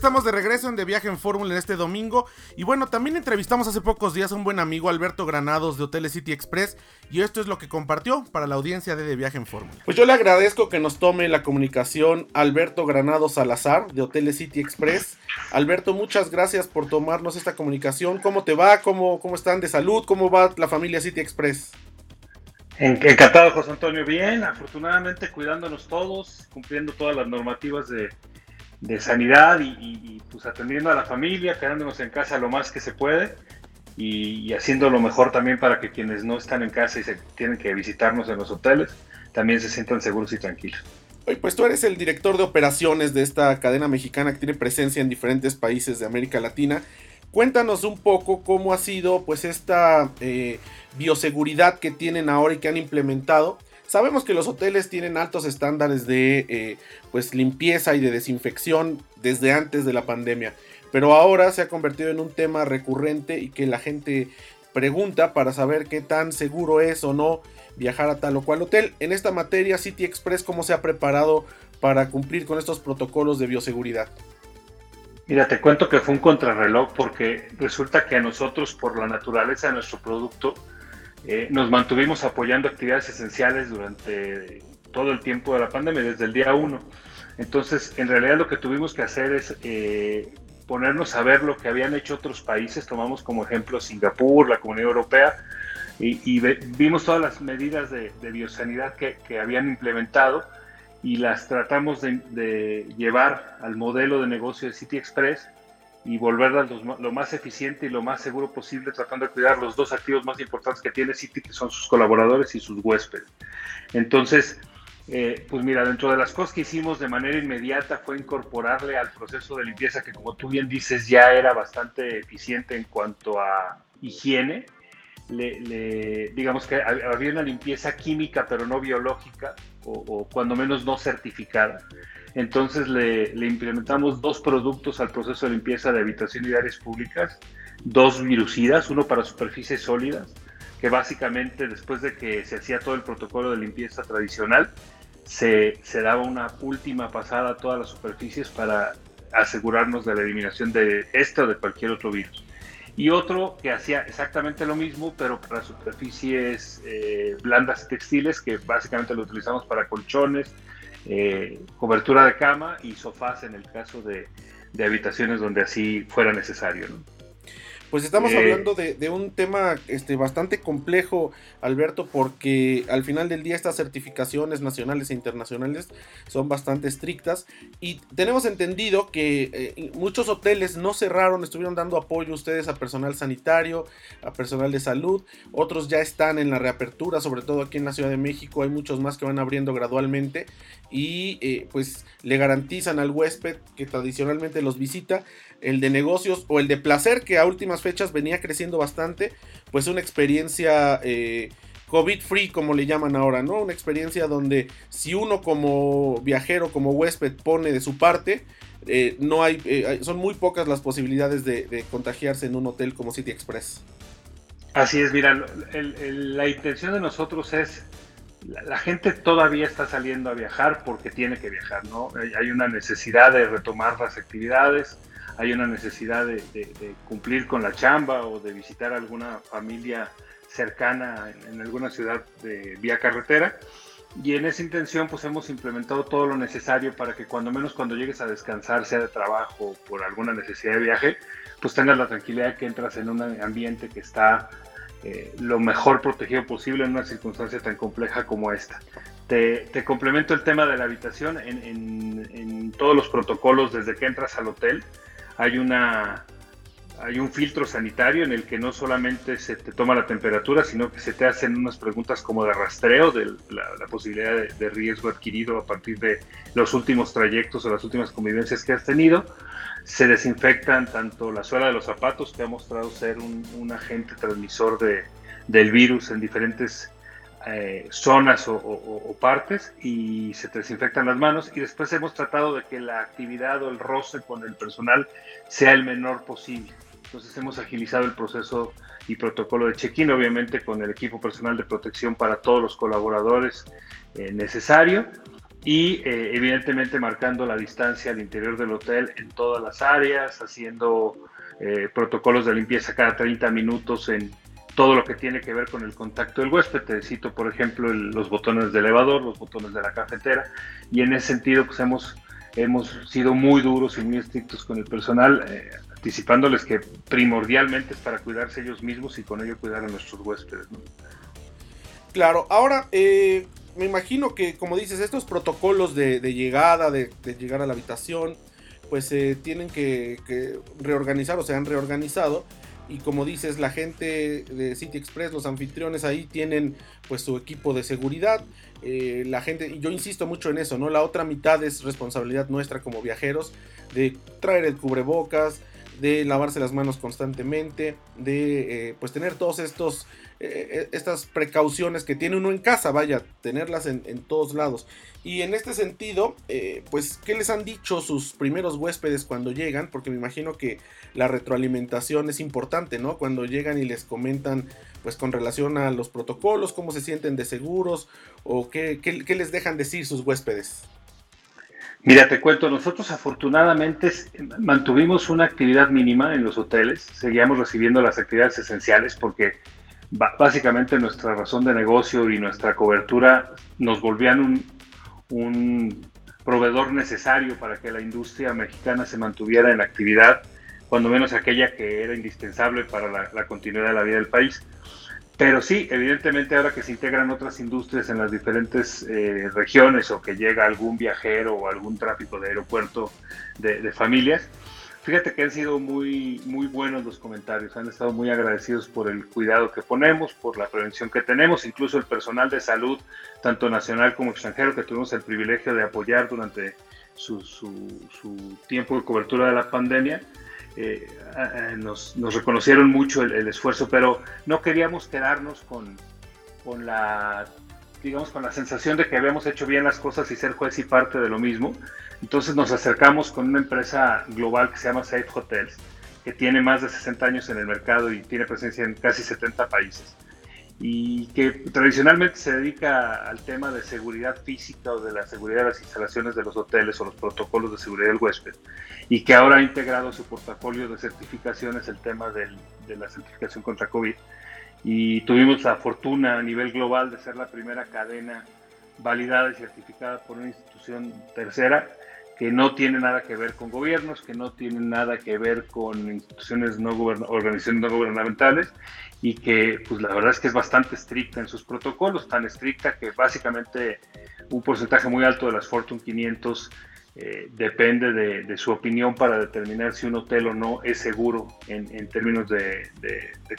estamos de regreso en De Viaje en Fórmula en este domingo. Y bueno, también entrevistamos hace pocos días a un buen amigo, Alberto Granados de Hoteles City Express. Y esto es lo que compartió para la audiencia de De Viaje en Fórmula. Pues yo le agradezco que nos tome la comunicación Alberto Granados Salazar de Hoteles City Express. Alberto, muchas gracias por tomarnos esta comunicación. ¿Cómo te va? ¿Cómo, cómo están de salud? ¿Cómo va la familia City Express? Encantado, José Antonio. Bien, afortunadamente cuidándonos todos, cumpliendo todas las normativas de de sanidad y, pues atendiendo a la familia, quedándonos en casa lo más que se puede y, haciendo lo mejor también para que quienes no están en casa y se tienen que visitarnos en los hoteles también se sientan seguros y tranquilos. pues tú eres el director de operaciones de esta cadena mexicana que tiene presencia en diferentes países de América Latina. Cuéntanos un poco cómo ha sido pues esta eh, bioseguridad que tienen ahora y que han implementado Sabemos que los hoteles tienen altos estándares de eh, pues limpieza y de desinfección desde antes de la pandemia, pero ahora se ha convertido en un tema recurrente y que la gente pregunta para saber qué tan seguro es o no viajar a tal o cual hotel. En esta materia, City Express, ¿cómo se ha preparado para cumplir con estos protocolos de bioseguridad? Mira, te cuento que fue un contrarreloj porque resulta que a nosotros, por la naturaleza de nuestro producto, eh, nos mantuvimos apoyando actividades esenciales durante todo el tiempo de la pandemia, desde el día uno. Entonces, en realidad lo que tuvimos que hacer es eh, ponernos a ver lo que habían hecho otros países. Tomamos como ejemplo Singapur, la Comunidad Europea, y, vimos todas las medidas de, biosanidad que, habían implementado y las tratamos de, de, llevar al modelo de negocio de City Express y volverla lo más eficiente y lo más seguro posible, tratando de cuidar los dos activos más importantes que tiene City, que son sus colaboradores y sus huéspedes. Entonces, eh, pues mira, dentro de las cosas que hicimos de manera inmediata fue incorporarle al proceso de limpieza, que como tú bien dices, ya era bastante eficiente en cuanto a higiene. Le, digamos que había una limpieza química, pero no biológica, o, o cuando menos no certificada entonces le, implementamos dos productos al proceso de limpieza de habitación y áreas públicas, dos virucidas, uno para superficies sólidas, que básicamente después de que se hacía todo el protocolo de limpieza tradicional, se, daba una última pasada a todas las superficies para asegurarnos de la eliminación de este o de cualquier otro virus. Y otro que hacía exactamente lo mismo, pero para superficies eh, blandas y textiles, que básicamente lo utilizamos para colchones, eh, cobertura de cama y sofás en el caso de, habitaciones donde así fuera necesario. Pues estamos eh, hablando de, un tema este, bastante complejo, Alberto, porque al final del día estas certificaciones nacionales e internacionales son bastante estrictas. Y tenemos entendido que eh, muchos hoteles no cerraron, estuvieron dando apoyo ustedes a personal sanitario, a personal de salud, otros ya están en la reapertura, sobre todo aquí en la Ciudad de México, hay muchos más que van abriendo gradualmente. Y eh, pues le garantizan al huésped que tradicionalmente los visita el de negocios o el de placer, que a últimas fechas venía creciendo bastante, pues una experiencia eh, COVID free, como le llaman ahora, ¿no? Una experiencia donde si uno como viajero, como huésped pone de su parte, eh, no hay, eh, son muy pocas las posibilidades de, contagiarse en un hotel como City Express. Así es, mira, la intención de nosotros es la, gente todavía está saliendo a viajar porque tiene que viajar, ¿no? Hay una necesidad de retomar las actividades, hay una necesidad de, cumplir con la chamba o de visitar alguna familia cercana en, alguna ciudad de vía carretera. Y en esa intención pues hemos implementado todo lo necesario para que cuando menos cuando llegues a descansar, sea de trabajo o por alguna necesidad de viaje, pues tengas la tranquilidad que entras en un ambiente que está eh, lo mejor protegido posible en una circunstancia tan compleja como esta. Te, complemento el tema de la habitación en, en, todos los protocolos desde que entras al hotel hay una hay un filtro sanitario en el que no solamente se te toma la temperatura, sino que se te hacen unas preguntas como de rastreo de la, posibilidad de, riesgo adquirido a partir de los últimos trayectos o las últimas convivencias que has tenido. Se desinfectan tanto la suela de los zapatos, que ha mostrado ser un, agente transmisor de, del virus en diferentes eh, zonas o, partes y se desinfectan las manos y después hemos tratado de que la actividad o el roce con el personal sea el menor posible. Entonces hemos agilizado el proceso y protocolo de check-in, obviamente con el equipo personal de protección para todos los colaboradores eh, necesario y eh, evidentemente marcando la distancia al interior del hotel en todas las áreas, haciendo eh, protocolos de limpieza cada 30 minutos en todo lo que tiene que ver con el contacto del huésped. Te cito, por ejemplo, los botones de elevador, los botones de la cafetera, y en ese sentido pues hemos, hemos sido muy duros y muy estrictos con el personal, eh, anticipándoles que primordialmente es para cuidarse ellos mismos y con ello cuidar a nuestros huéspedes. Claro, ahora eh, me imagino que, como dices, estos protocolos de, llegada, de, llegar a la habitación, pues se tienen que, reorganizar o se han reorganizado. Y como dices, la gente de City Express, los anfitriones ahí tienen pues su equipo de seguridad. Eh, la gente, y yo insisto mucho en eso, ¿no? La otra mitad es responsabilidad nuestra como viajeros de traer el cubrebocas, de lavarse las manos constantemente, de eh, pues tener todos estos eh, estas precauciones que tiene uno en casa, vaya, tenerlas en, todos lados. Y en este sentido, eh, pues, ¿qué les han dicho sus primeros huéspedes cuando llegan? Porque me imagino que la retroalimentación es importante, ¿no? Cuando llegan y les comentan, pues, con relación a los protocolos, cómo se sienten de seguros o qué, qué les dejan decir sus huéspedes. Mira, te cuento, nosotros afortunadamente mantuvimos una actividad mínima en los hoteles, seguíamos recibiendo las actividades esenciales porque básicamente nuestra razón de negocio y nuestra cobertura nos volvían un, proveedor necesario para que la industria mexicana se mantuviera en actividad, cuando menos aquella que era indispensable para la, continuidad de la vida del país. Pero sí, evidentemente ahora que se integran otras industrias en las diferentes eh, regiones o que llega algún viajero o algún tráfico de aeropuerto de, de familias, Fíjate que han sido muy, muy buenos los comentarios, han estado muy agradecidos por el cuidado que ponemos, por la prevención que tenemos, incluso el personal de salud, tanto nacional como extranjero, que tuvimos el privilegio de apoyar durante su, su, tiempo de cobertura de la pandemia, eh, nos, nos, reconocieron mucho el, el, esfuerzo, pero no queríamos quedarnos con, con la digamos, con la sensación de que habíamos hecho bien las cosas y ser juez y parte de lo mismo. Entonces nos acercamos con una empresa global que se llama Safe Hotels, que tiene más de 60 años en el mercado y tiene presencia en casi 70 países. Y que tradicionalmente se dedica al tema de seguridad física o de la seguridad de las instalaciones de los hoteles o los protocolos de seguridad del huésped. Y que ahora ha integrado su portafolio de certificaciones el tema de la certificación contra COVID y tuvimos la fortuna a nivel global de ser la primera cadena validada y certificada por una institución tercera que no tiene nada que ver con gobiernos, que no tiene nada que ver con instituciones no organizaciones no gubernamentales y que pues la verdad es que es bastante estricta en sus protocolos, tan estricta que básicamente un porcentaje muy alto de las Fortune 500 eh, depende de, su opinión para determinar si un hotel o no es seguro en, términos de,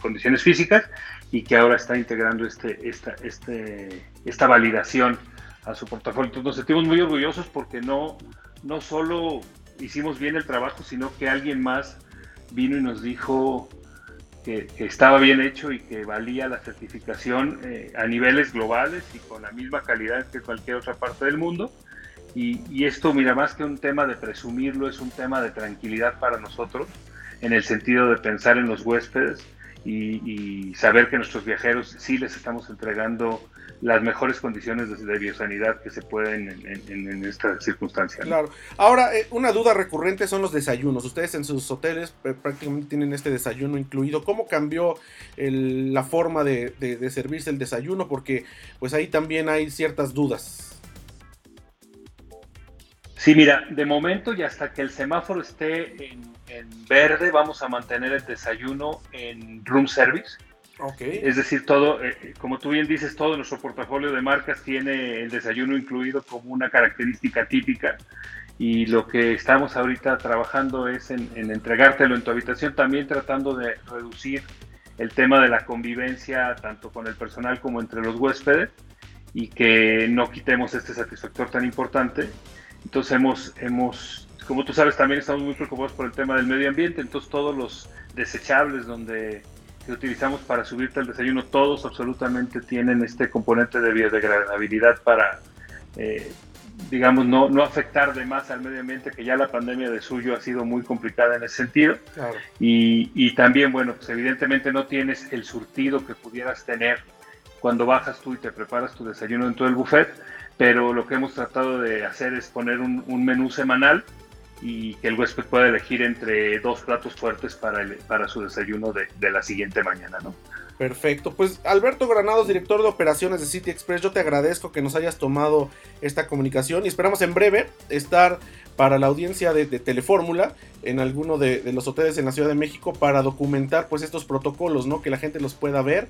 condiciones físicas y que ahora está integrando este, esta, este, esta validación a su portafolio. Entonces nos sentimos muy orgullosos porque no, no solo hicimos bien el trabajo, sino que alguien más vino y nos dijo que, estaba bien hecho y que valía la certificación eh, a niveles globales y con la misma calidad que cualquier otra parte del mundo. Y, esto, mira, más que un tema de presumirlo, es un tema de tranquilidad para nosotros, en el sentido de pensar en los huéspedes y, saber que nuestros viajeros sí les estamos entregando las mejores condiciones de, biosanidad que se pueden en, esta circunstancia. Claro. Ahora, eh, una duda recurrente son los desayunos. Ustedes en sus hoteles eh, prácticamente tienen este desayuno incluido. ¿Cómo cambió la forma de, de servirse el desayuno? Porque pues ahí también hay ciertas dudas. Sí, mira, de momento y hasta que el semáforo esté en, verde, vamos a mantener el desayuno en room service. Okay. Es decir, todo, eh, como tú bien dices, todo nuestro portafolio de marcas tiene el desayuno incluido como una característica típica. Y lo que estamos ahorita trabajando es en, en entregártelo en tu habitación, también tratando de reducir el tema de la convivencia tanto con el personal como entre los huéspedes y que no quitemos este satisfactor tan importante entonces hemos, hemos, como tú sabes, también estamos muy preocupados por el tema del medio ambiente, entonces todos los desechables donde que utilizamos para subirte al desayuno, todos absolutamente tienen este componente de biodegradabilidad para, eh, digamos, no, no afectar de más al medio ambiente, que ya la pandemia de suyo ha sido muy complicada en ese sentido. Y, y, también, bueno, pues evidentemente no tienes el surtido que pudieras tener cuando bajas tú y te preparas tu desayuno en todo el buffet, pero lo que hemos tratado de hacer es poner un, menú semanal y que el huésped pueda elegir entre dos platos fuertes para, para su desayuno de, de la siguiente mañana, ¿no? Perfecto. Pues Alberto Granados, director de operaciones de City Express, yo te agradezco que nos hayas tomado esta comunicación y esperamos en breve estar para la audiencia de, Telefórmula en alguno de, los hoteles en la Ciudad de México para documentar pues estos protocolos, ¿no? Que la gente los pueda ver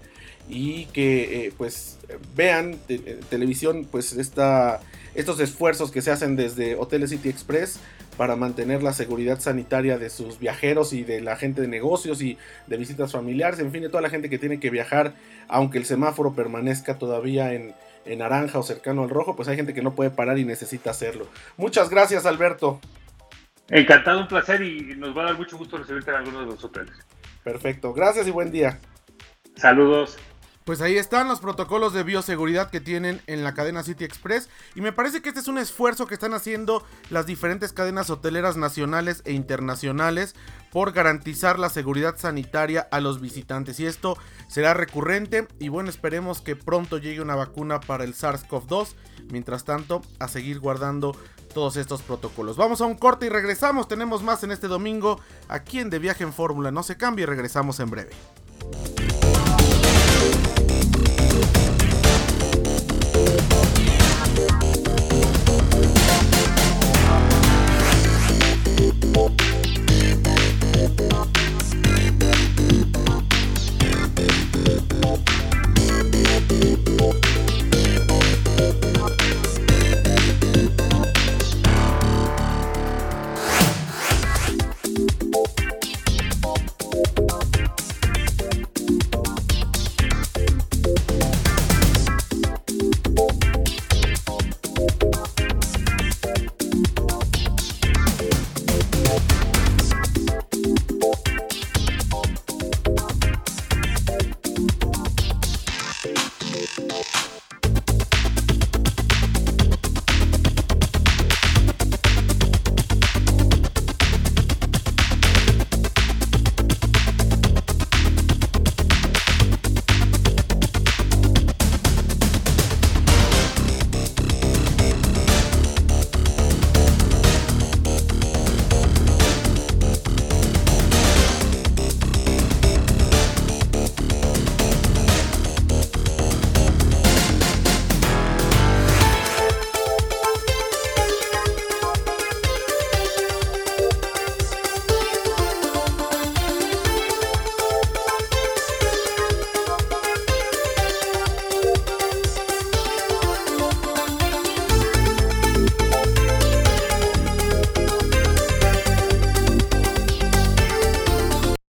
y que eh, pues vean en televisión pues esta, estos esfuerzos que se hacen desde Hoteles City Express para mantener la seguridad sanitaria de sus viajeros y de la gente de negocios y de visitas familiares, en fin, de toda la gente que tiene que viajar, aunque el semáforo permanezca todavía en, naranja o cercano al rojo, pues hay gente que no puede parar y necesita hacerlo. Muchas gracias, Alberto. Encantado, un placer y nos va a dar mucho gusto recibirte en alguno de los hoteles. Perfecto, gracias y buen día. Saludos. Pues ahí están los protocolos de bioseguridad que tienen en la cadena City Express. Y me parece que este es un esfuerzo que están haciendo las diferentes cadenas hoteleras nacionales e internacionales por garantizar la seguridad sanitaria a los visitantes. Y esto será recurrente y bueno esperemos que pronto llegue una vacuna para el SARS-CoV-2 mientras tanto a seguir guardando todos estos protocolos. Vamos a un corte y regresamos, tenemos más en este domingo aquí en De Viaje en Fórmula, no se cambie, regresamos en breve. Thank you.